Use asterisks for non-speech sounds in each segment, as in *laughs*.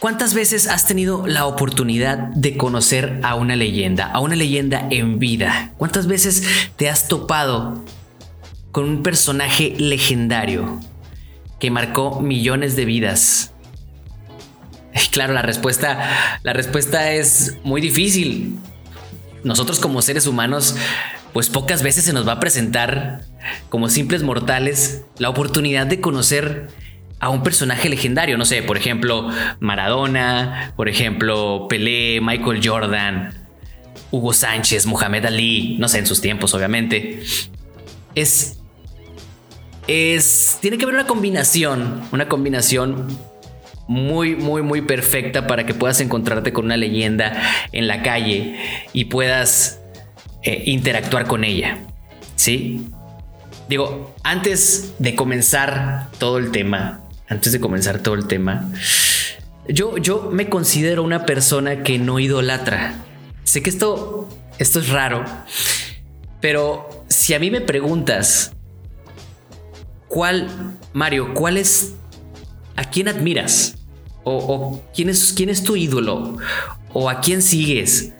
¿Cuántas veces has tenido la oportunidad de conocer a una leyenda, a una leyenda en vida? ¿Cuántas veces te has topado con un personaje legendario que marcó millones de vidas? Claro, la respuesta, la respuesta es muy difícil. Nosotros como seres humanos, pues pocas veces se nos va a presentar como simples mortales la oportunidad de conocer a un personaje legendario, no sé, por ejemplo, Maradona, por ejemplo, Pelé, Michael Jordan, Hugo Sánchez, Muhammad Ali, no sé, en sus tiempos, obviamente. Es. Es. Tiene que haber una combinación, una combinación muy, muy, muy perfecta para que puedas encontrarte con una leyenda en la calle y puedas eh, interactuar con ella. ¿Sí? Digo, antes de comenzar todo el tema, antes de comenzar todo el tema, yo, yo me considero una persona que no idolatra. Sé que esto, esto es raro, pero si a mí me preguntas, ¿cuál, Mario, cuál es, a quién admiras? O, quién, es, quién es tu ídolo? ¿O a quién sigues?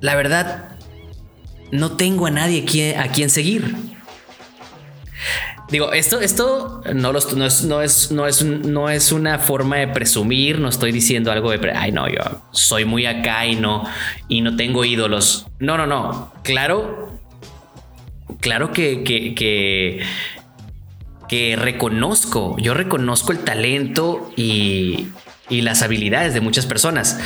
La verdad, no tengo a nadie a quien seguir. Digo, esto, esto no, no, es, no, es, no, es, no es una forma de presumir, no estoy diciendo algo de, ay no, yo soy muy acá y no, y no tengo ídolos. No, no, no. Claro, claro que, que, que, reconozco, yo reconozco el talento y, y las habilidades de muchas personas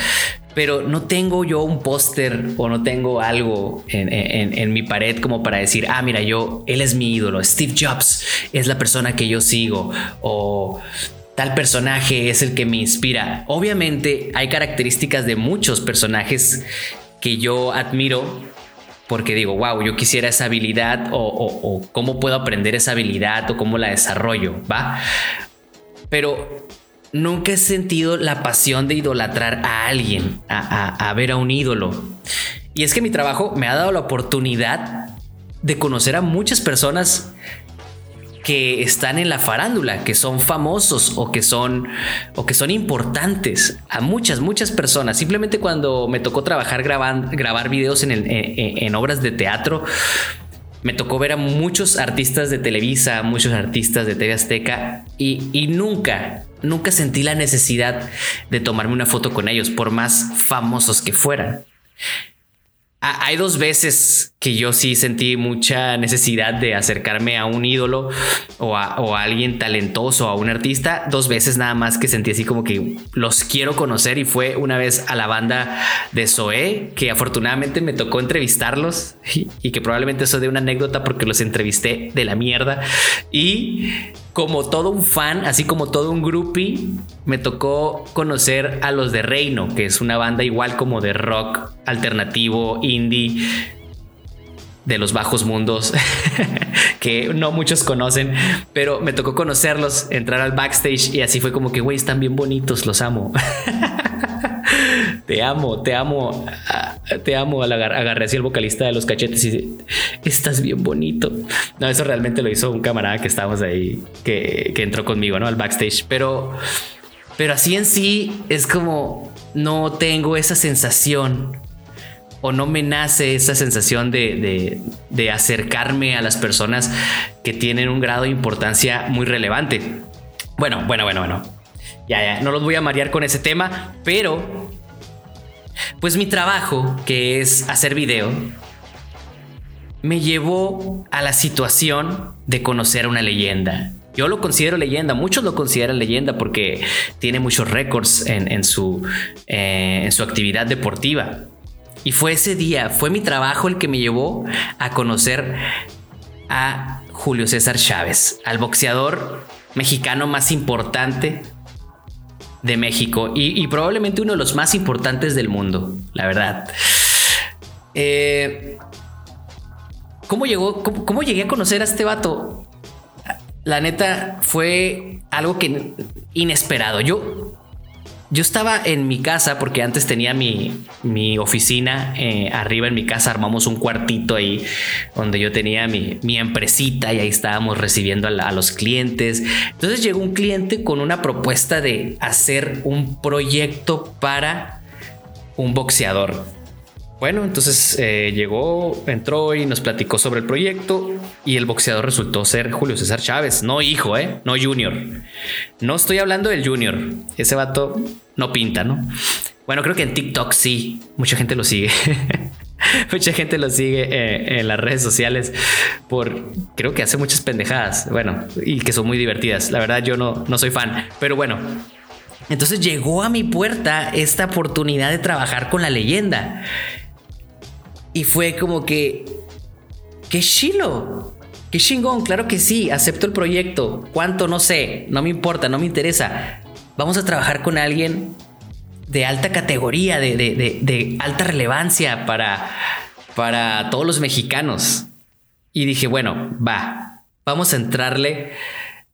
pero no tengo yo un póster o no tengo algo en, mi pared como para decir, ah, mira, yo, él es mi ídolo, Steve Jobs es la persona que yo sigo o tal personaje es el que me inspira. Obviamente hay características de muchos personajes que yo admiro porque digo, wow, yo quisiera esa habilidad o, o cómo puedo aprender esa habilidad o cómo la desarrollo, ¿va? Pero nunca he sentido la pasión de idolatrar a alguien, a, ver a un ídolo. Y es que mi trabajo me ha dado la oportunidad de conocer a muchas personas que están en la farándula, que son famosos o que son o que son importantes a muchas muchas personas. Simplemente cuando me tocó trabajar grabando grabar videos en, en obras de teatro, me tocó ver a muchos artistas de Televisa, muchos artistas de TV Azteca y, nunca, nunca sentí la necesidad de tomarme una foto con ellos, por más famosos que fueran. Hay dos veces que yo sí sentí mucha necesidad de acercarme a un ídolo o a, alguien talentoso, a un artista. Dos veces nada más que sentí así como que los quiero conocer y fue una vez a la banda de Zoé, que afortunadamente me tocó entrevistarlos *laughs* y, que probablemente eso de una anécdota porque los entrevisté de la mierda. Y como todo un fan, así como todo un groupie, me tocó conocer a los de Reino, que es una banda igual como de rock alternativo, indie, de los bajos mundos, *laughs* que no muchos conocen, pero me tocó conocerlos, entrar al backstage y así fue como que, güey, están bien bonitos, los amo. *laughs* te amo, te amo, te amo. Agarré así el vocalista de los cachetes y estás bien bonito. No, eso realmente lo hizo un camarada que estábamos ahí, que, que entró conmigo, ¿no? Al backstage, pero, pero así en sí es como no tengo esa sensación o no me nace esa sensación de, de, acercarme a las personas que tienen un grado de importancia muy relevante. Bueno, bueno, bueno, bueno. Ya, ya, no los voy a marear con ese tema, pero pues mi trabajo, que es hacer video, me llevó a la situación de conocer una leyenda. Yo lo considero leyenda, muchos lo consideran leyenda porque tiene muchos récords en, su, eh, en su actividad deportiva. Y fue ese día, fue mi trabajo el que me llevó a conocer a Julio César Chávez, al boxeador mexicano más importante de México y, probablemente uno de los más importantes del mundo, la verdad. Eh, ¿cómo, llegó, cómo, llegué a conocer a este vato? La neta fue algo que inesperado. Yo yo estaba en mi casa porque antes tenía mi, mi oficina eh, arriba en mi casa, armamos un cuartito ahí donde yo tenía mi, mi empresita y ahí estábamos recibiendo a, los clientes. Entonces llegó un cliente con una propuesta de hacer un proyecto para un boxeador. Bueno, entonces eh, llegó, entró y nos platicó sobre el proyecto y el boxeador resultó ser Julio César Chávez, no hijo, ¿eh? no junior. No estoy hablando del junior, ese vato no pinta, ¿no? Bueno, creo que en TikTok sí, mucha gente lo sigue. *laughs* mucha gente lo sigue eh, en las redes sociales por, creo que hace muchas pendejadas, bueno, y que son muy divertidas. La verdad yo no, no soy fan, pero bueno. Entonces llegó a mi puerta esta oportunidad de trabajar con la leyenda. Y fue como que, qué chilo, qué chingón, claro que sí, acepto el proyecto. ¿Cuánto? No sé, no me importa, no me interesa. Vamos a trabajar con alguien de alta categoría, de, alta relevancia para, para todos los mexicanos. Y dije, bueno, va, vamos a entrarle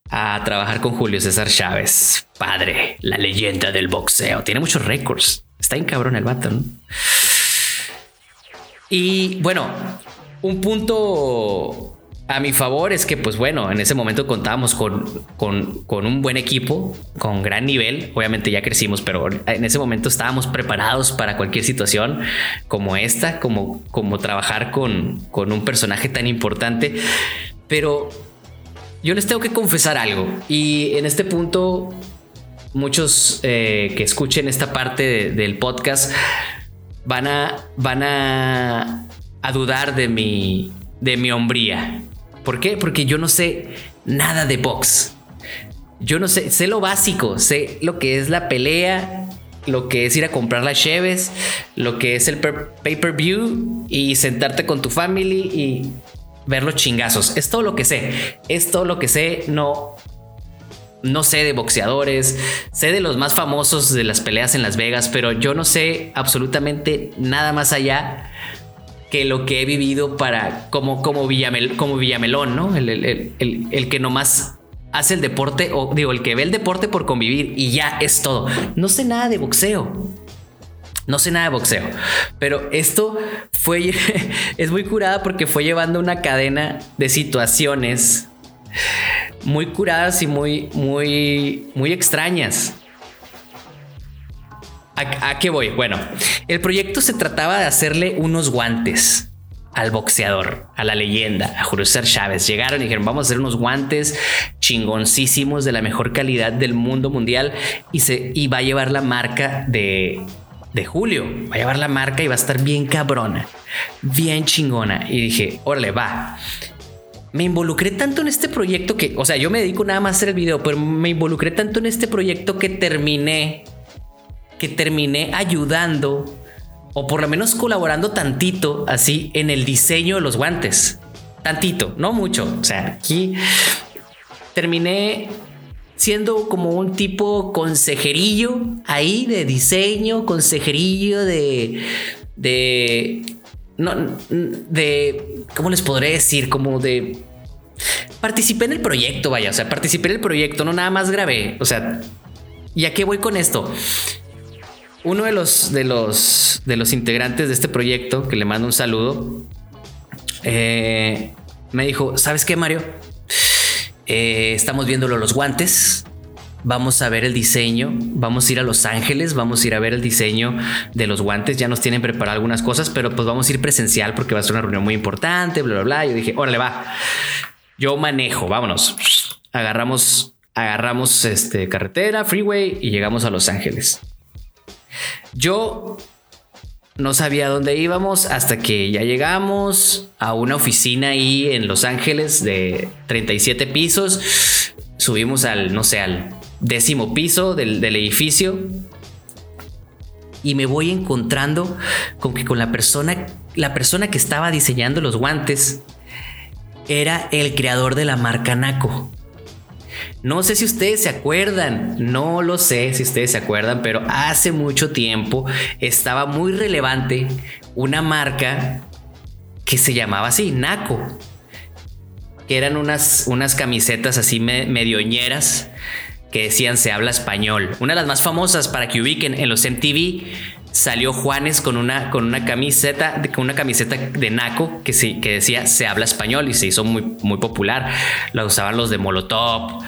a trabajar con Julio César Chávez, padre, la leyenda del boxeo. Tiene muchos récords. Está en cabrón el vato, ¿no? Y bueno, un punto a mi favor es que, pues bueno, en ese momento contábamos con, con, un buen equipo, con gran nivel. Obviamente ya crecimos, pero en ese momento estábamos preparados para cualquier situación como esta, como, como trabajar con, con un personaje tan importante. Pero yo les tengo que confesar algo. Y en este punto, muchos eh, que escuchen esta parte del podcast van a, van a, a dudar de mi, de mi hombría. ¿Por qué? Porque yo no sé nada de box. Yo no sé, sé lo básico, sé lo que es la pelea, lo que es ir a comprar las cheves, lo que es el pay-per-view y sentarte con tu family y ver los chingazos. Es todo lo que sé. Es todo lo que sé. No, no sé de boxeadores, sé de los más famosos de las peleas en Las Vegas, pero yo no sé absolutamente nada más allá que lo que he vivido para como, como, Villamel, como Villamelón, ¿no? El, el, el, el, que nomás hace el deporte, o digo, el que ve el deporte por convivir y ya es todo. No sé nada de boxeo. No sé nada de boxeo, pero esto fue, *laughs* es muy curada porque fue llevando una cadena de situaciones muy curadas y muy, muy, muy extrañas. ¿A, qué voy? Bueno, el proyecto se trataba de hacerle unos guantes al boxeador, a la leyenda, a Julio César Chávez. Llegaron y dijeron, vamos a hacer unos guantes chingoncísimos de la mejor calidad del mundo mundial y, se, y va a llevar la marca de, de Julio. Va a llevar la marca y va a estar bien cabrona, bien chingona. Y dije, órale, va me involucré tanto en este proyecto que, o sea, yo me dedico nada más a hacer el video, pero me involucré tanto en este proyecto que terminé, que terminé ayudando o por lo menos colaborando tantito así en el diseño de los guantes. Tantito, no mucho. O sea, aquí terminé siendo como un tipo consejerillo ahí de diseño, consejerillo de, de no, de, ¿cómo les podré decir? Como de... Participé en el proyecto, vaya, o sea, participé en el proyecto, no nada más grabé, o sea, ¿y a qué voy con esto? Uno de los, de los, de los integrantes de este proyecto, que le mando un saludo, eh, me dijo, ¿sabes qué, Mario? Eh, estamos viéndolo los guantes, vamos a ver el diseño, vamos a ir a Los Ángeles, vamos a ir a ver el diseño de los guantes, ya nos tienen preparado algunas cosas, pero pues vamos a ir presencial porque va a ser una reunión muy importante, bla, bla, bla. Yo dije, órale, va, yo manejo, vámonos. Agarramos, agarramos este, carretera, freeway y llegamos a Los Ángeles. Yo no sabía dónde íbamos hasta que ya llegamos a una oficina ahí en Los Ángeles de 37 pisos. Subimos al, no sé, al décimo piso del, edificio y me voy encontrando con que con la persona, la persona que estaba diseñando los guantes era el creador de la marca Naco. No sé si ustedes se acuerdan, no lo sé si ustedes se acuerdan, pero hace mucho tiempo estaba muy relevante una marca que se llamaba así, Naco, que eran unas, unas camisetas así medioñeras que decían se habla español. Una de las más famosas para que ubiquen en los MTV salió Juanes con una, con una camiseta, con una camiseta de Naco que, sí, que decía se habla español y se hizo muy, muy popular. La usaban los de Molotov.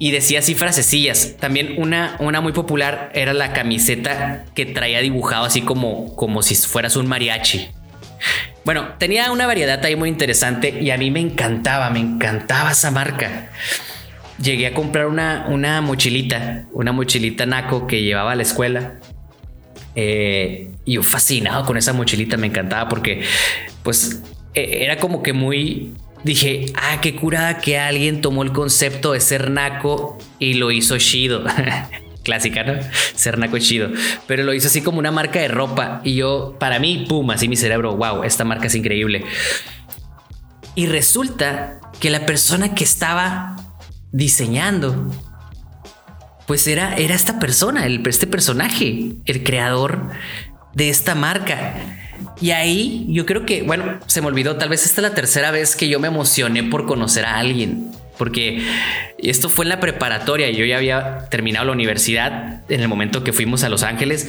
Y decía así frasecillas. También una, una muy popular era la camiseta que traía dibujado así como, como si fueras un mariachi. Bueno, tenía una variedad ahí muy interesante y a mí me encantaba, me encantaba esa marca. Llegué a comprar una, una mochilita, una mochilita naco que llevaba a la escuela. Eh, y yo fascinado con esa mochilita, me encantaba porque pues e, era como que muy... Dije, ah, qué curada que alguien tomó el concepto de ser naco y lo hizo chido. *laughs* clásica, ¿no? Ser naco chido. Pero lo hizo así como una marca de ropa. Y yo, para mí, pum, así mi cerebro, wow, esta marca es increíble. Y resulta que la persona que estaba diseñando, pues era, era esta persona, el, este personaje, el creador de esta marca. Y ahí yo creo que, bueno, se me olvidó, tal vez esta es la tercera vez que yo me emocioné por conocer a alguien porque esto fue en la preparatoria, yo ya había terminado la universidad en el momento que fuimos a Los Ángeles,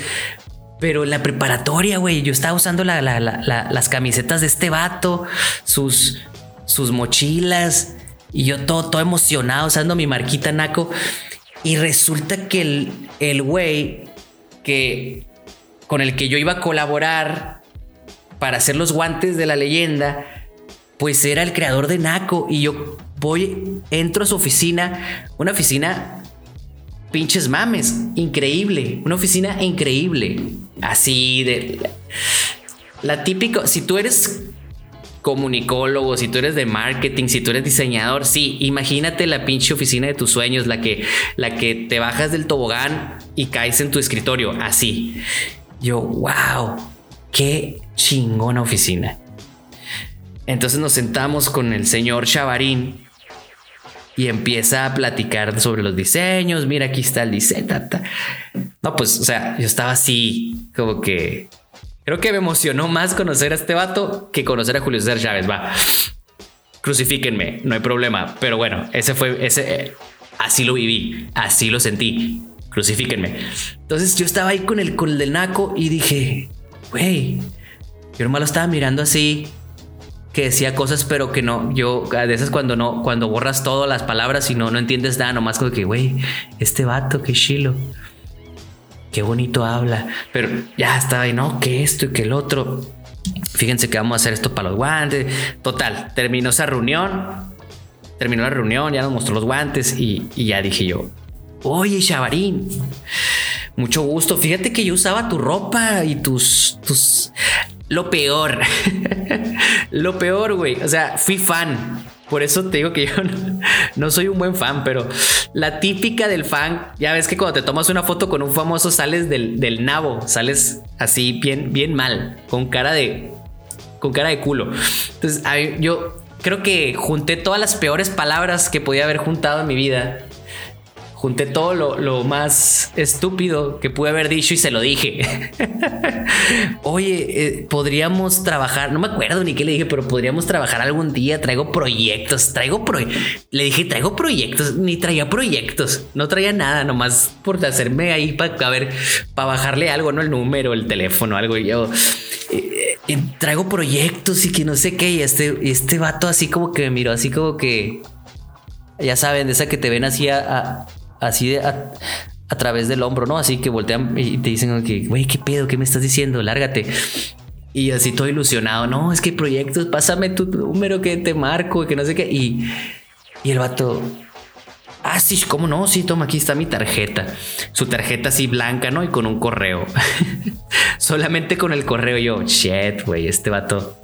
pero en la preparatoria, güey, yo estaba usando las camisetas de este vato, sus, sus mochilas, y yo todo, todo emocionado usando mi marquita Naco. Y resulta que el, el güey que con el que yo iba a colaborar para hacer los guantes de la leyenda, pues era el creador de Naco. Y yo voy, entro a su oficina, una oficina pinches mames, increíble, una oficina increíble, así de la típica, si tú eres comunicólogo, si tú eres de marketing, si tú eres diseñador, sí, imagínate la pinche oficina de tus sueños, la que la que te bajas del tobogán y caes en tu escritorio, así. Yo, wow, qué chingona oficina. Entonces nos sentamos con el señor Chavarín y empieza a platicar sobre los diseños. Mira, aquí está el diseño. No, pues, o sea, yo estaba así, como que creo que me emocionó más conocer a este vato que conocer a Julio César Chávez. Va, crucifíquenme, no hay problema. Pero bueno, ese fue, ese, así lo viví, así lo sentí. Crucifíquenme. Entonces yo estaba ahí con el, con el del naco y dije, güey, yo nomás lo estaba mirando así que decía cosas, pero que no, yo, a veces cuando no, cuando borras todas las palabras y no, no entiendes nada, nomás como que, güey, este vato, qué chilo, qué bonito habla, pero ya estaba ahí, no, que esto y que el otro. Fíjense que vamos a hacer esto para los guantes. Total, terminó esa reunión, terminó la reunión, ya nos mostró los guantes y, y ya dije yo, oye, Chavarín, mucho gusto. Fíjate que yo usaba tu ropa y tus, tus, lo peor. *laughs* lo peor, güey. O sea, fui fan. Por eso te digo que yo *laughs* no, soy un buen fan, pero la típica del fan, ya ves que cuando te tomas una foto con un famoso sales del, del nabo, sales así bien, bien mal, con cara de, con cara de culo. Entonces, yo creo que junté todas las peores palabras que podía haber juntado en mi vida junté todo lo, más estúpido que pude haber dicho y se lo dije. *laughs* Oye, eh, podríamos trabajar, no me acuerdo ni qué le dije, pero podríamos trabajar algún día. Traigo proyectos, traigo proyectos. Le dije, traigo proyectos, ni traía proyectos, no traía nada, nomás por hacerme ahí para ver, para bajarle algo, no el número, el teléfono, algo. Y yo eh, eh, traigo proyectos y que no sé qué. Y este, este vato así como que me miró, así como que ya saben, de esa que te ven así a, así de a, través del hombro, ¿no? Así que voltean y te dicen que, güey, ¿qué pedo? ¿Qué me estás diciendo? Lárgate. Y así todo ilusionado, no, es que proyectos, pásame tu número que te marco, que no sé qué. Y, y el vato, ah, sí, ¿cómo no? Sí, toma, aquí está mi tarjeta. Su tarjeta así blanca, ¿no? Y con un correo. *laughs* Solamente con el correo yo, shit, güey, este vato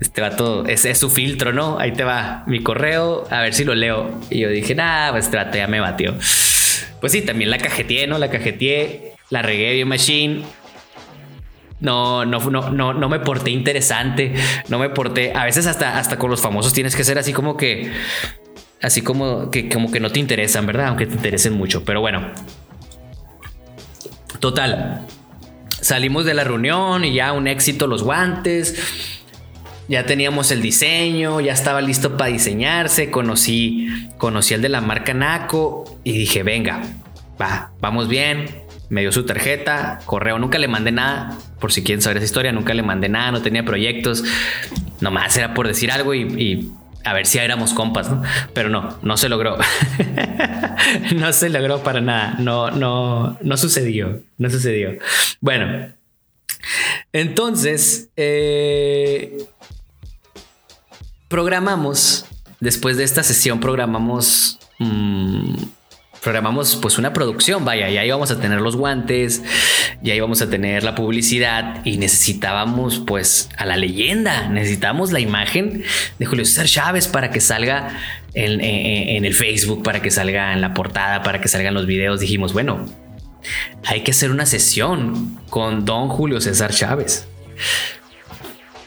este vato, ese es su filtro, ¿no? Ahí te va mi correo, a ver si lo leo. Y yo dije, nah, pues este vato ya me batió. Pues sí, también la cajeteé, ¿no? La cajeteé, la regué bien machine. No, no, no, no, no me porté interesante, no me porté. A veces hasta, hasta con los famosos tienes que ser así como que, así como que, como que no te interesan, ¿verdad? Aunque te interesen mucho. Pero bueno, total. Salimos de la reunión y ya un éxito los guantes ya teníamos el diseño, ya estaba listo para diseñarse, conocí, conocí el de la marca Naco y dije, venga, va, vamos bien. Me dio su tarjeta, correo, nunca le mandé nada, por si quieren saber esa historia, nunca le mandé nada, no tenía proyectos, nomás era por decir algo y, a ver si éramos compas, ¿no? Pero no, no se logró. *laughs* no se logró para nada. No, no, no sucedió. No sucedió. Bueno, entonces, eh, programamos, después de esta sesión, programamos... Mm, programamos pues una producción, vaya, ya íbamos a tener los guantes, ya íbamos a tener la publicidad y necesitábamos pues a la leyenda, necesitamos la imagen de Julio César Chávez para que salga en, en, el Facebook, para que salga en la portada, para que salgan los videos. Dijimos, bueno, hay que hacer una sesión con don Julio César Chávez.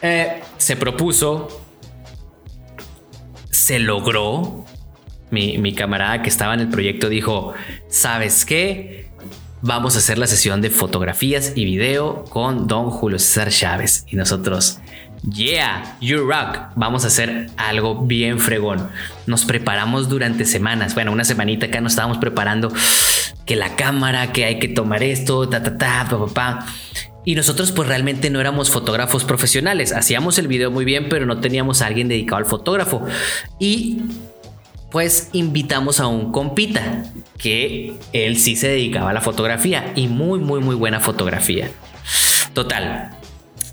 Eh, se propuso, se logró. Mi, camarada que estaba en el proyecto dijo, ¿sabes qué? Vamos a hacer la sesión de fotografías y video con don Julio César Chávez. Y nosotros, yeah, you rock, vamos a hacer algo bien fregón. Nos preparamos durante semanas, bueno, una semanita acá nos estábamos preparando que la cámara, que hay que tomar esto, ta, ta, ta, pa. Y nosotros pues realmente no éramos fotógrafos profesionales, hacíamos el video muy bien, pero no teníamos a alguien dedicado al fotógrafo. Y pues invitamos a un compita, que él sí se dedicaba a la fotografía y muy, muy, muy buena fotografía. Total.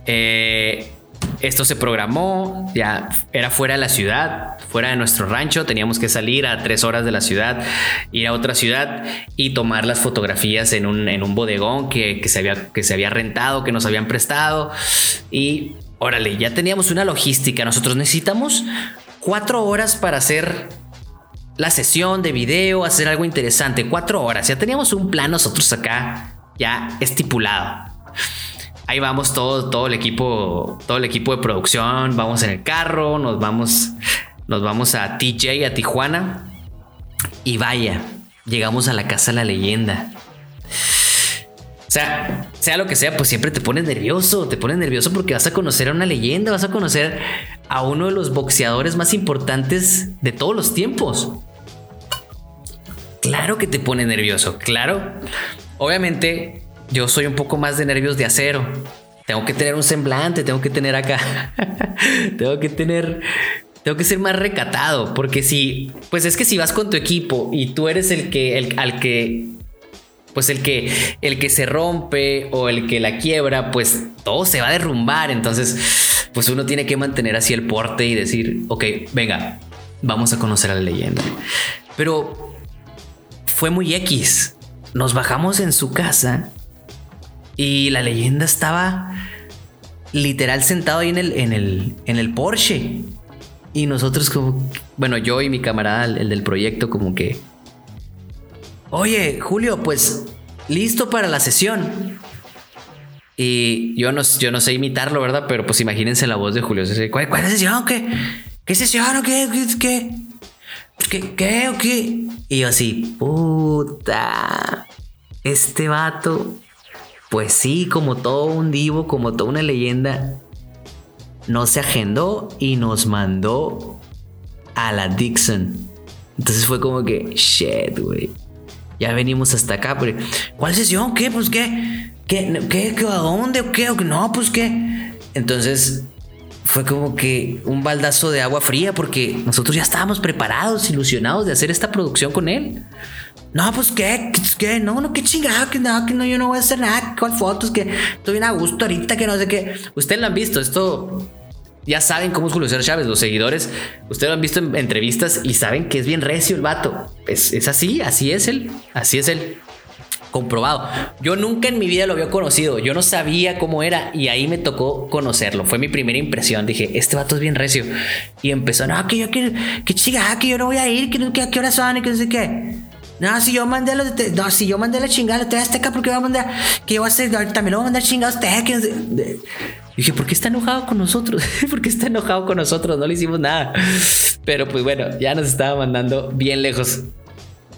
Eh, esto se programó, ya era fuera de la ciudad, fuera de nuestro rancho, teníamos que salir a tres horas de la ciudad, ir a otra ciudad y tomar las fotografías en un, en un bodegón que, se había, que se había rentado, que nos habían prestado. Y órale, ya teníamos una logística. Nosotros necesitamos cuatro horas para hacer la sesión de video, hacer algo interesante. Cuatro horas. Ya teníamos un plan nosotros acá ya estipulado ahí vamos todo, todo el equipo, todo el equipo de producción, vamos en el carro, nos vamos, nos vamos a TJ, a Tijuana. Y vaya, llegamos a la casa de la leyenda. O sea, sea lo que sea, pues siempre te pones nervioso, te pones nervioso porque vas a conocer a una leyenda, vas a conocer a uno de los boxeadores más importantes de todos los tiempos. Claro que te pone nervioso, claro. Obviamente yo soy un poco más de nervios de acero. Tengo que tener un semblante, tengo que tener acá. *laughs* tengo que tener. Tengo que ser más recatado. Porque si. Pues es que si vas con tu equipo y tú eres el que. El, al que. Pues el que. El que se rompe o el que la quiebra. Pues todo se va a derrumbar. Entonces. Pues uno tiene que mantener así el porte y decir. Ok, venga. Vamos a conocer a la leyenda. Pero. Fue muy X. Nos bajamos en su casa y la leyenda estaba literal sentado ahí en el, en el, en el Porsche. Y nosotros como, bueno, yo y mi camarada, el del proyecto, como que, oye, Julio, pues listo para la sesión. Y yo no, yo no sé imitarlo, ¿verdad? Pero pues imagínense la voz de Julio. ¿Cuál, cuál es sesión? ¿Qué? ¿Qué sesión? ¿O qué? ¿Qué? ¿Qué? ¿Qué? ¿O qué? Y yo así, puta, este vato pues sí, como todo un divo, como toda una leyenda, no se agendó y nos mandó a la Dixon. Entonces fue como que, shit, güey. Ya venimos hasta acá, pero ¿cuál sesión? ¿Qué? Pues qué. ¿Qué? ¿Qué? ¿Qué? ¿A dónde? ¿O qué? ¿O qué? No, pues qué. Entonces fue como que un baldazo de agua fría porque nosotros ya estábamos preparados, ilusionados de hacer esta producción con él. No, pues qué, qué, no, no, qué chingada, que no, que no, yo no voy a hacer nada, cuál fotos, que estoy bien a gusto ahorita, que no sé qué. Ustedes lo han visto, esto ya saben cómo es Julio César Chávez, los seguidores, ustedes lo han visto en entrevistas y saben que es bien recio el vato. Es, es así, así es él, así es él. Comprobado. Yo nunca en mi vida lo había conocido. Yo no sabía cómo era y ahí me tocó conocerlo. Fue mi primera impresión. Dije, este vato es bien recio. Y empezó, no, que yo, que, que chica, que yo no voy a ir, que, que a qué hora son y que no sé qué. No, si yo mandé los no, si yo mandé la chingada a Azteca, porque voy a mandar, que yo a hacer, también lo voy a mandar chingados Azteca. Dije, ¿por qué está enojado con nosotros? *laughs* ¿Por qué está enojado con nosotros? No le hicimos nada. Pero pues bueno, ya nos estaba mandando bien lejos.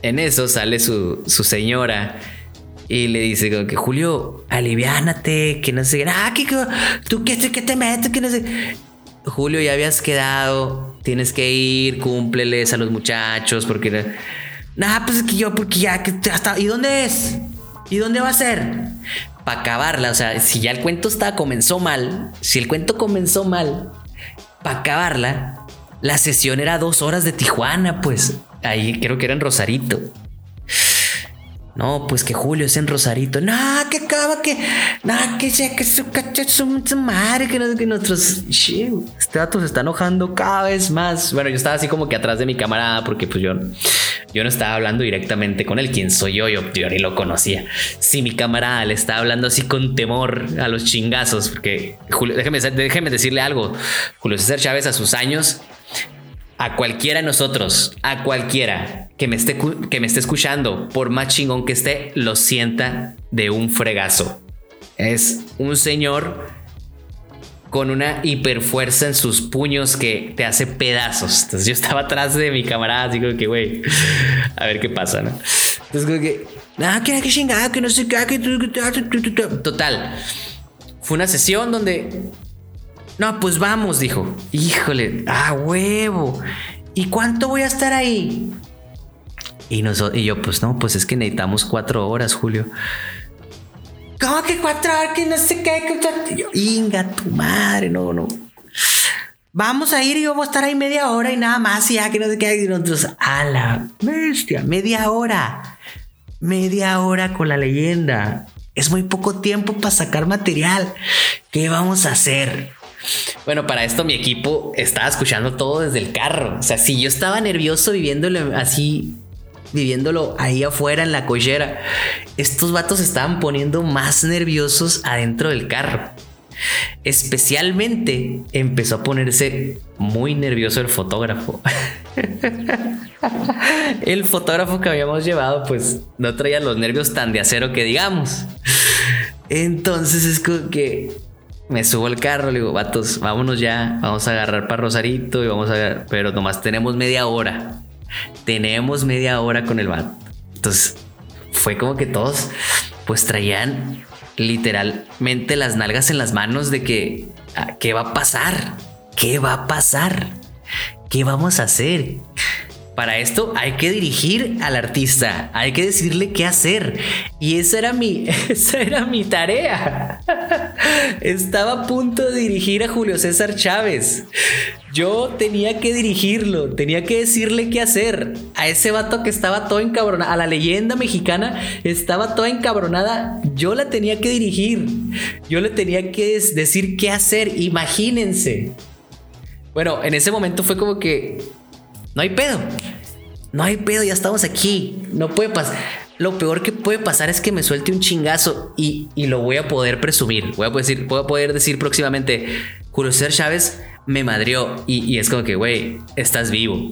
En eso sale su, su señora y le dice que Julio, aliviánate, que no sé, ah, que tú qué, qué te metes, que no sé. Julio, ya habías quedado tienes que ir, cúmpleles a los muchachos, porque... Nada, pues es que yo, porque ya, que hasta... ¿Y dónde es? ¿Y dónde va a ser? Para acabarla, o sea, si ya el cuento está, comenzó mal, si el cuento comenzó mal, para acabarla, la sesión era dos horas de Tijuana, pues ahí creo que era en Rosarito. No, pues que Julio es en Rosarito. No, que acaba que. No, que sea que su su madre, que, no, que nosotros. Este dato se está enojando cada vez más. Bueno, yo estaba así como que atrás de mi camarada porque pues yo, yo no estaba hablando directamente con él. ¿Quién soy yo? Yo, yo ni lo conocía. Si mi camarada le estaba hablando así con temor a los chingazos, porque Julio, déjeme, déjeme decirle algo. Julio César Chávez a sus años a cualquiera de nosotros, a cualquiera que me esté, que me esté escuchando, por más chingón que esté, lo sienta de un fregazo. Es un señor con una hiperfuerza en sus puños que te hace pedazos. Entonces yo estaba atrás de mi camarada, así como que, güey, a ver qué pasa, ¿no? Entonces como que, ah, que chingada, que no sé qué, que... Total. Fue una sesión donde no, pues vamos, dijo. Híjole, ah, huevo. ¿Y cuánto voy a estar ahí? Y, y yo, pues no, pues es que necesitamos cuatro horas, Julio. ¿Cómo que cuatro horas? Que no sé qué. yo, Inga, tu madre, no, no. Vamos a ir y vamos a estar ahí media hora y nada más, y ya que no sé qué. Y nosotros, a la bestia, media hora. Media hora con la leyenda. Es muy poco tiempo para sacar material. ¿Qué vamos a hacer? Bueno, para esto mi equipo estaba escuchando todo desde el carro. O sea, si yo estaba nervioso viviéndolo así, viviéndolo ahí afuera en la collera, estos vatos estaban poniendo más nerviosos adentro del carro. Especialmente empezó a ponerse muy nervioso el fotógrafo. *laughs* el fotógrafo que habíamos llevado, pues no traía los nervios tan de acero que digamos. Entonces es como que me subo al carro, le digo, vatos, vámonos ya, vamos a agarrar para Rosarito y vamos a pero nomás tenemos media hora. Tenemos media hora con el vato. Entonces, fue como que todos pues traían literalmente las nalgas en las manos de que ah, ¿qué va a pasar? ¿Qué va a pasar? ¿Qué vamos a hacer? Para esto hay que dirigir al artista, hay que decirle qué hacer. Y esa era mi, *laughs* esa era mi tarea. Estaba a punto de dirigir a Julio César Chávez. Yo tenía que dirigirlo, tenía que decirle qué hacer. A ese vato que estaba todo encabronado, a la leyenda mexicana estaba toda encabronada, yo la tenía que dirigir. Yo le tenía que decir qué hacer, imagínense. Bueno, en ese momento fue como que no hay pedo. No hay pedo, ya estamos aquí. No puede pasar. Lo peor que puede pasar es que me suelte un chingazo y, lo voy a poder presumir. Voy a, poder decir, voy a poder decir próximamente, Julio César Chávez me madrió. Y, es como que, güey, estás vivo.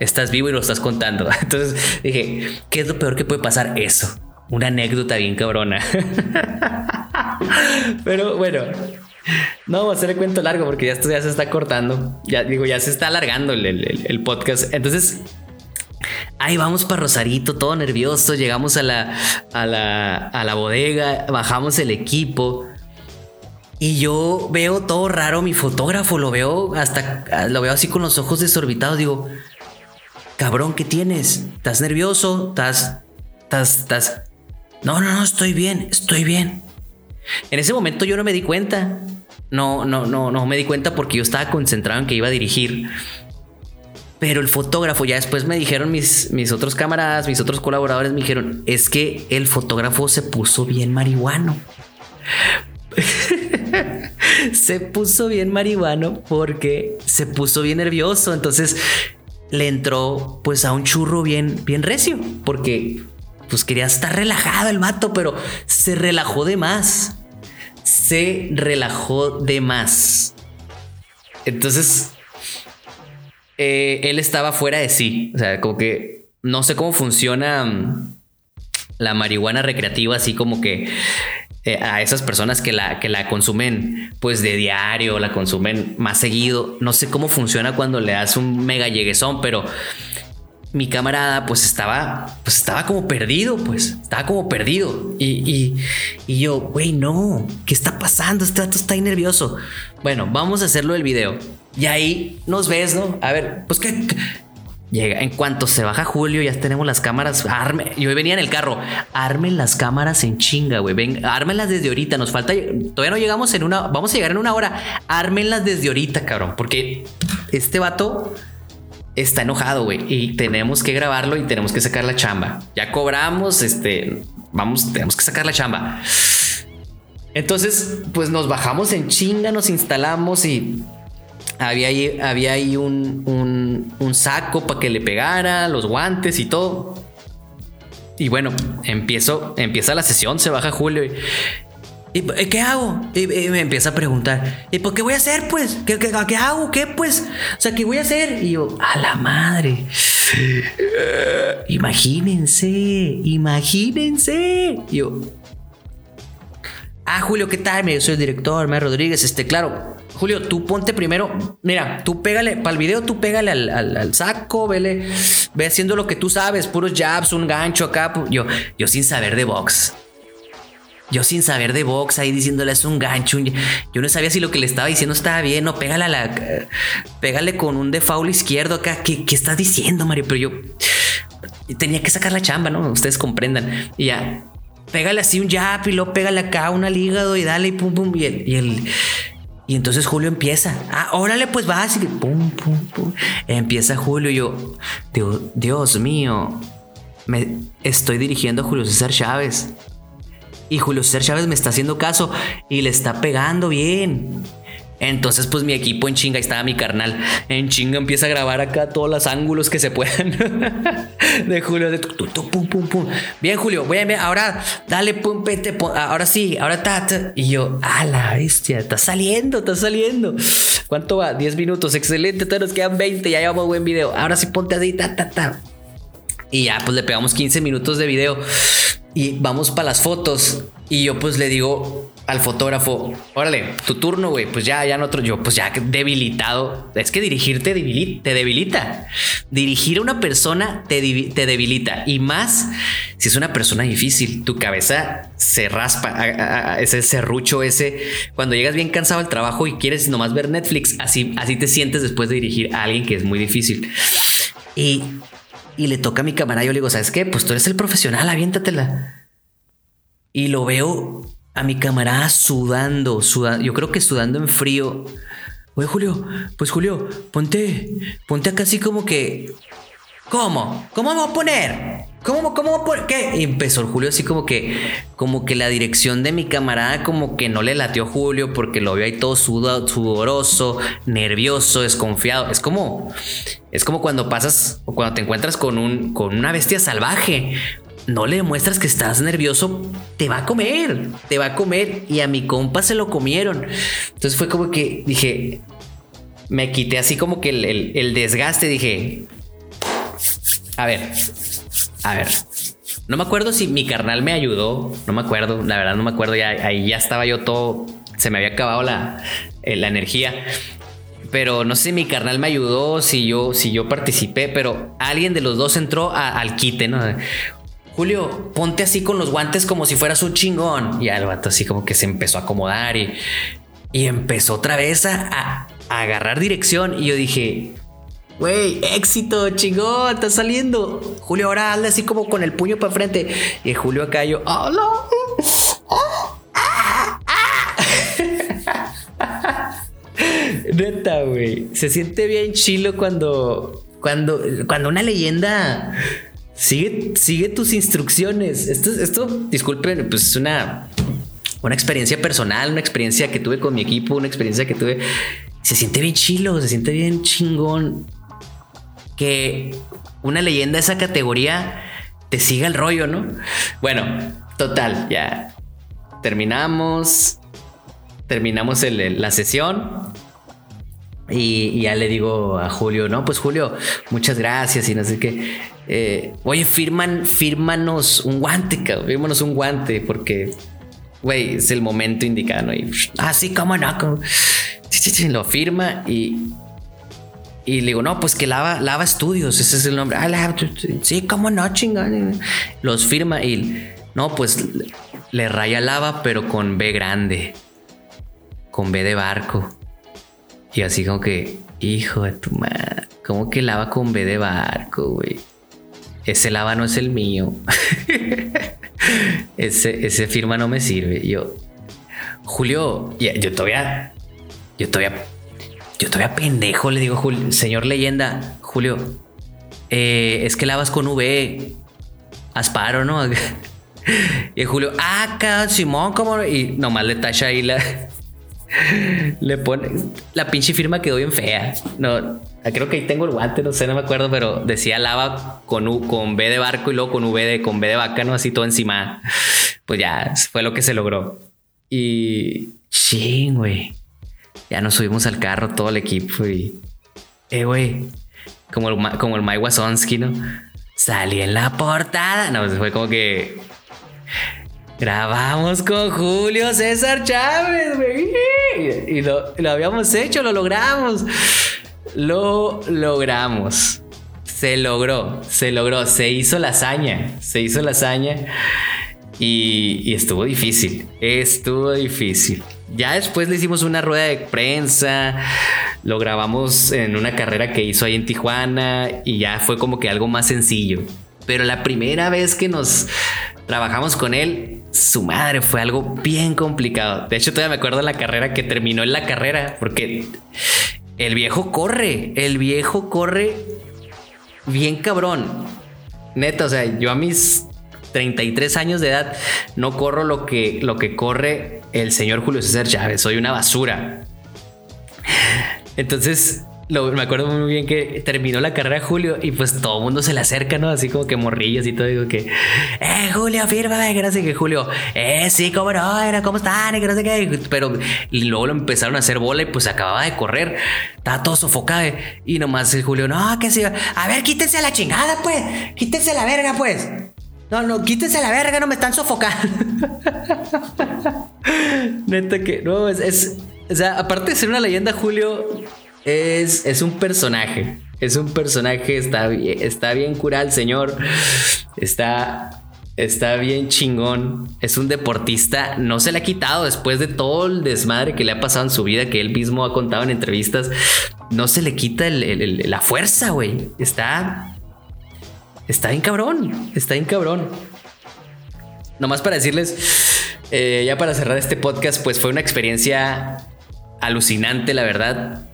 Estás vivo y lo estás contando. *laughs* Entonces dije, ¿qué es lo peor que puede pasar? Eso. Una anécdota bien cabrona. *laughs* Pero bueno, *laughs* no, va a ser el cuento largo porque ya esto ya se está cortando. Ya digo, ya se está alargando el, podcast. Entonces, ahí vamos para Rosarito, todo nervioso. Llegamos a la, a la, a la bodega, bajamos el equipo. Y yo veo todo raro, mi fotógrafo lo veo hasta lo veo así con los ojos desorbitados. Digo, cabrón, ¿qué tienes? ¿Estás nervioso? ¿Estás, estás, estás? No, no, no, estoy bien, estoy bien. En ese momento yo no me di cuenta. No, no, no, no me di cuenta porque yo estaba concentrado en que iba a dirigir. Pero el fotógrafo, ya después me dijeron mis, mis otros camaradas, mis otros colaboradores, me dijeron, es que el fotógrafo se puso bien marihuano. *laughs* se puso bien marihuano porque se puso bien nervioso. Entonces le entró pues a un churro bien, bien recio. Porque pues quería estar relajado el mato, pero se relajó de más se relajó de más. Entonces, eh, él estaba fuera de sí. O sea, como que no sé cómo funciona mm, la marihuana recreativa, así como que eh, a esas personas que la, que la consumen pues de diario, la consumen más seguido. No sé cómo funciona cuando le das un mega lleguesón, pero mi camarada pues estaba pues estaba como perdido pues estaba como perdido y, Y yo, güey, no, ¿qué está pasando? Este dato está ahí nervioso. Bueno, vamos a hacerlo del video. Y ahí nos ves, ¿no? A ver, pues qué. Llega, en cuanto se baja Julio, ya tenemos las cámaras. Arme, yo venía en el carro. Armen las cámaras en chinga, güey. Ven, ármenlas desde ahorita. Nos falta. Todavía no llegamos en una. Vamos a llegar en una hora. Ármenlas desde ahorita, cabrón. Porque este vato está enojado, güey. Y tenemos que grabarlo y tenemos que sacar la chamba. Ya cobramos, este, vamos, tenemos que sacar la chamba. Entonces, pues nos bajamos en chinga, nos instalamos y había ahí, había ahí un, un, saco para que le pegara, los guantes y todo. Y bueno, empiezo, empieza la sesión, se baja Julio y ¿Y qué hago? Y, me empieza a preguntar, ¿y por qué voy a hacer, pues? ¿Qué, hago? ¿Qué, pues? O sea, ¿qué voy a hacer? Y yo, a la madre. imagínense, imagínense. Y yo, ah, Julio, ¿qué tal? Yo soy el director, Mer Rodríguez. Este, claro, Julio, tú ponte primero, mira, tú pégale, para el video tú pégale al, al, saco, vele, ve haciendo lo que tú sabes, puros jabs, un gancho acá. Yo, yo sin saber de box. Yo sin saber de box ahí diciéndole es un gancho. Yo no sabía si lo que le estaba diciendo estaba bien o pégale a la. Pégale con un default izquierdo acá. ¿Qué, qué estás diciendo, Mario? Pero yo tenía que sacar la chamba, ¿no? Ustedes comprendan. Y ya, pégale así un jab y luego pégale acá un al hígado y dale y pum, pum. Y el, y, entonces Julio empieza. Ah, órale, pues va así pum, pum, pum. Empieza Julio. Y yo, Dios, Dios mío, me estoy dirigiendo a Julio César Chávez. Y Julio César Chávez me está haciendo caso y le está pegando bien. Entonces, pues mi equipo en chinga, ahí estaba mi carnal. En chinga empieza a grabar acá todos los ángulos que se puedan *laughs* de Julio. De pum, pum, pum. Bien, Julio, voy a ahora dale, pum, pete, ahora sí, ahora está. Y yo, a la bestia, está saliendo, está saliendo. ¿Cuánto va? 10 minutos, excelente. Todavía nos quedan 20, ya llevamos buen video. Ahora sí, ponte así, ta, ta, ta. Y ya, pues le pegamos 15 minutos de video y vamos para las fotos. Y yo pues le digo al fotógrafo, órale, tu turno, güey, pues ya, ya en otro, yo pues ya debilitado. Es que dirigirte te debilita. Dirigir a una persona te, te, debilita. Y más si es una persona difícil, tu cabeza se raspa, ese serrucho ese, cuando llegas bien cansado al trabajo y quieres nomás ver Netflix, así, así te sientes después de dirigir a alguien que es muy difícil. Y y le toca a mi camarada. Yo le digo, ¿sabes qué? Pues tú eres el profesional, aviéntatela. Y lo veo a mi camarada sudando, sudando. Yo creo que sudando en frío. Oye, Julio, pues Julio, ponte, ponte acá así como que. ¿Cómo? ¿Cómo vamos a poner? ¿Cómo, cómo, por qué? Y empezó el Julio así como que, como que la dirección de mi camarada como que no le latió Julio porque lo vio ahí todo sudoroso, nervioso, desconfiado. Es como, es como cuando pasas o cuando te encuentras con un, con una bestia salvaje. No le demuestras que estás nervioso, te va a comer, te va a comer. Y a mi compa se lo comieron. Entonces fue como que dije, me quité así como que el, el desgaste. Dije, a ver, a ver, no me acuerdo si mi carnal me ayudó, no me acuerdo, la verdad no me acuerdo, ya, ahí ya estaba yo todo, se me había acabado la, eh, la energía. Pero no sé si mi carnal me ayudó, si yo, si yo participé, pero alguien de los dos entró al quite, ¿no? Julio, ponte así con los guantes como si fueras un chingón. Y el vato así como que se empezó a acomodar y, y empezó otra vez a, a agarrar dirección. Y yo dije, Güey, éxito, chingón, está saliendo. Julio ahora anda así como con el puño para frente. Y Julio acá yo, ¡Oh, *laughs* no! Neta, güey. Se siente bien chilo cuando, cuando, cuando una leyenda sigue, sigue tus instrucciones. Esto, esto, disculpen, pues es una, una experiencia personal, una experiencia que tuve con mi equipo, una experiencia que tuve. Se siente bien chilo, se siente bien chingón que una leyenda de esa categoría te siga el rollo, ¿no? Bueno, total, ya terminamos, terminamos la sesión. Y, ya le digo a Julio, no, pues Julio, muchas gracias y no sé qué. Eh, oye, firman, fírmanos un guante, cabrón, un guante porque, güey, es el momento indicado. Y, ah, sí, cómo no. Lo firma y, y le digo, no, pues que lava, lava estudios, ese es el nombre. Ah, sí, cómo no, chingón. Los firma y no, pues le raya lava, pero con B grande. Con B de barco. Y así como que, hijo de tu madre, ¿cómo que lava con B de barco, güey? Ese lava no es el mío. *laughs* ese, ese firma no me sirve. Yo, Julio, yo todavía, yo todavía, yo todavía pendejo le digo, Julio, señor leyenda, Julio, eh, es que lavas con V, asparo, ¿no? *laughs* y Julio, ah, Simón, ¿cómo? Y nomás le tacha ahí la, *laughs* le pone, la pinche firma quedó bien fea. No, creo que ahí tengo el guante, no sé, no me acuerdo, pero decía lava con U, con B de barco y luego con V de, con B de vaca, ¿no? Así todo encima. Pues ya fue lo que se logró. Y sí, güey. Ya nos subimos al carro todo el equipo y, eh, güey, como el, como el Mike ¿no? Salí en la portada. No, pues fue como que grabamos con Julio César Chávez, güey. Y lo, lo habíamos hecho, lo logramos. Lo logramos. Se logró, se logró, se hizo la hazaña, se hizo la hazaña y, estuvo difícil, estuvo difícil. Ya después le hicimos una rueda de prensa, lo grabamos en una carrera que hizo ahí en Tijuana y ya fue como que algo más sencillo. Pero la primera vez que nos trabajamos con él, su madre fue algo bien complicado. De hecho, todavía me acuerdo la carrera que terminó en la carrera, porque el viejo corre, el viejo corre bien cabrón. Neta, o sea, yo a mis 33 años de edad no corro lo que, lo que corre el señor Julio César Chávez, soy una basura. Entonces, me acuerdo muy bien que terminó la carrera Julio y pues todo el mundo se le acerca, ¿no? Así como que morrillos y todo. Digo que, eh, Julio, fírmame, que no sé qué, Julio, eh, sí, cómo no, era, ¿cómo están? que. Pero y luego lo empezaron a hacer bola y pues acababa de correr. Estaba todo sofocado. Y nomás el Julio, no, que sí. A ver, quítense la chingada, pues. Quítense la verga, pues. No, no, quítense la verga, no me están sofocando. *laughs* Neta que, no, es, es, o sea, aparte de ser una leyenda, Julio es, es un personaje. Es un personaje, está está bien curado el señor. Está, está bien chingón. Es un deportista. No se le ha quitado después de todo el desmadre que le ha pasado en su vida, que él mismo ha contado en entrevistas. No se le quita la fuerza, güey. Está. Está bien cabrón. Está bien cabrón. Nomás para decirles, eh, ya para cerrar este podcast, pues fue una experiencia alucinante, la verdad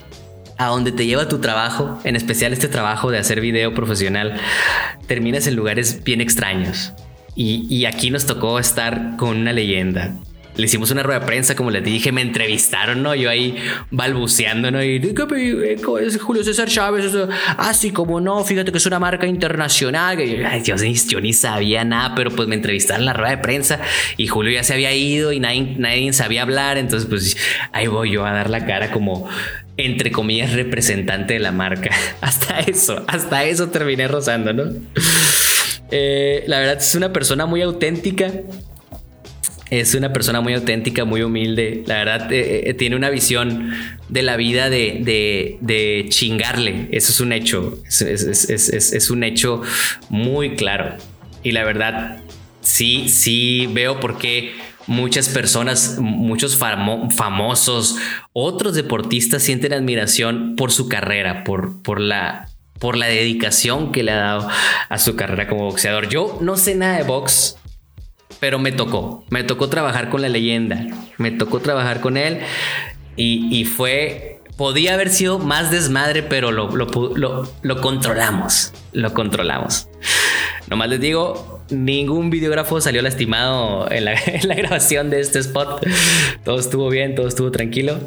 a donde te lleva tu trabajo, en especial este trabajo de hacer video profesional, terminas en lugares bien extraños. Y, aquí nos tocó estar con una leyenda. Le hicimos una rueda de prensa, como les dije, me entrevistaron, ¿no? Yo ahí balbuceando, ¿no? Y es Julio César Chávez, así ah, como no, fíjate que es una marca internacional. Ay, yo ni sabía nada, pero pues me entrevistaron en la rueda de prensa y Julio ya se había ido y nadie, nadie sabía hablar, entonces pues ahí voy yo a dar la cara como entre comillas, representante de la marca. *laughs* Hasta eso, hasta eso terminé rozando, ¿no? Eh, la verdad es una persona muy auténtica. Es una persona muy auténtica, muy humilde. La verdad, eh, eh, tiene una visión de la vida de, chingarle. Eso es un hecho. Es, un hecho muy claro. Y la verdad, sí, sí veo por qué muchas personas, muchos famosos, otros deportistas sienten admiración por su carrera, por, por, la, por la dedicación que le ha dado a su carrera como boxeador. Yo no sé nada de box, pero me tocó, me tocó trabajar con la leyenda, me tocó trabajar con él y, fue, podía haber sido más desmadre, pero lo, lo, lo controlamos, lo controlamos. Nomás les digo, ningún videógrafo salió lastimado en la, *laughs* grabación de este spot. Todo estuvo bien, todo estuvo tranquilo.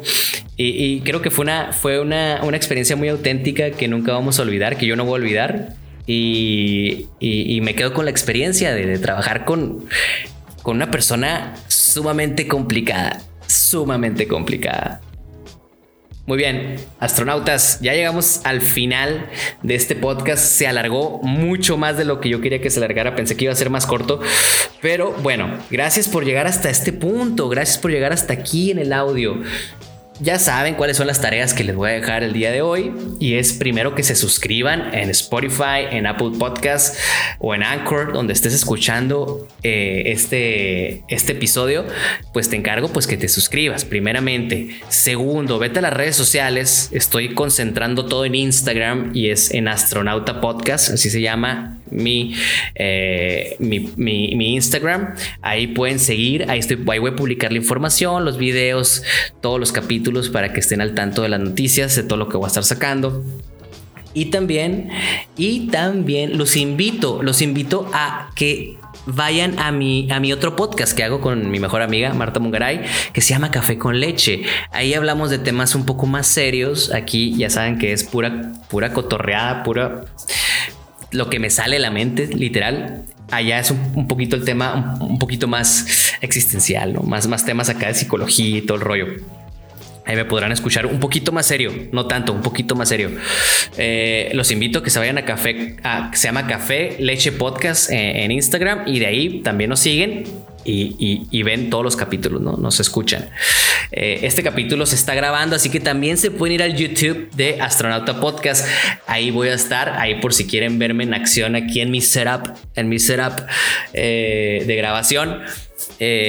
Y, creo que fue, una, fue una, experiencia muy auténtica que nunca vamos a olvidar, que yo no voy a olvidar. Y, me quedo con la experiencia de, trabajar con, con una persona sumamente complicada, sumamente complicada. Muy bien, astronautas, ya llegamos al final de este podcast. Se alargó mucho más de lo que yo quería que se alargara. Pensé que iba a ser más corto. Pero bueno, gracias por llegar hasta este punto. Gracias por llegar hasta aquí en el audio. Ya saben cuáles son las tareas que les voy a dejar el día de hoy y es primero que se suscriban en Spotify, en Apple Podcasts o en Anchor, donde estés escuchando eh, este, este episodio, pues te encargo pues que te suscribas primeramente. Segundo, vete a las redes sociales, estoy concentrando todo en Instagram y es en Astronauta Podcast, así se llama mi, eh, mi, mi, Instagram. Ahí pueden seguir, ahí, estoy, ahí voy a publicar la información, los videos, todos los capítulos para que estén al tanto de las noticias, de todo lo que voy a estar sacando. Y también, y también los invito, los invito a que vayan a mi, a mi otro podcast que hago con mi mejor amiga Marta Mungaray, que se llama Café con Leche. Ahí hablamos de temas un poco más serios. Aquí ya saben que es pura, pura cotorreada, pura lo que me sale a la mente, literal. Allá es un, poquito el tema, un, poquito más existencial, ¿no? más, más temas acá de psicología y todo el rollo. Ahí me podrán escuchar un poquito más serio, no tanto, un poquito más serio. Eh, los invito a que se vayan a café, se llama Café Leche Podcast eh, en Instagram y de ahí también nos siguen y, ven todos los capítulos, ¿no? Nos escuchan. Eh, este capítulo se está grabando, así que también se pueden ir al YouTube de Astronauta Podcast. Ahí voy a estar, ahí por si quieren verme en acción aquí en mi setup, en mi setup de grabación,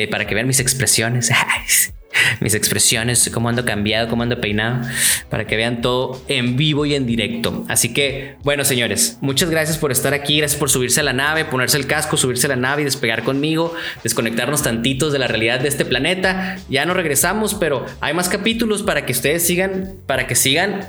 para que vean mis expresiones. *laughs* *laughs* mis expresiones, cómo ando cambiado, cómo ando peinado, para que vean todo en vivo y en directo. Así que, bueno, señores, muchas gracias por estar aquí, gracias por subirse a la nave, ponerse el casco, subirse a la nave y despegar conmigo, desconectarnos tantitos de la realidad de este planeta. Ya no regresamos, pero hay más capítulos para que ustedes sigan, para que sigan,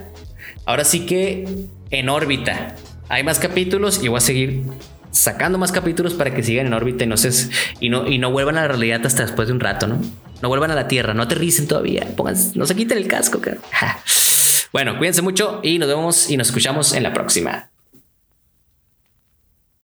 ahora sí que en órbita. Hay más capítulos y voy a seguir sacando más capítulos para que sigan en órbita y no, se, y no, y no vuelvan a la realidad hasta después de un rato, ¿no? No vuelvan a la Tierra, no aterricen todavía. Pónganse, no se quiten el casco, *laughs* Bueno, cuídense mucho y nos vemos y nos escuchamos en la próxima.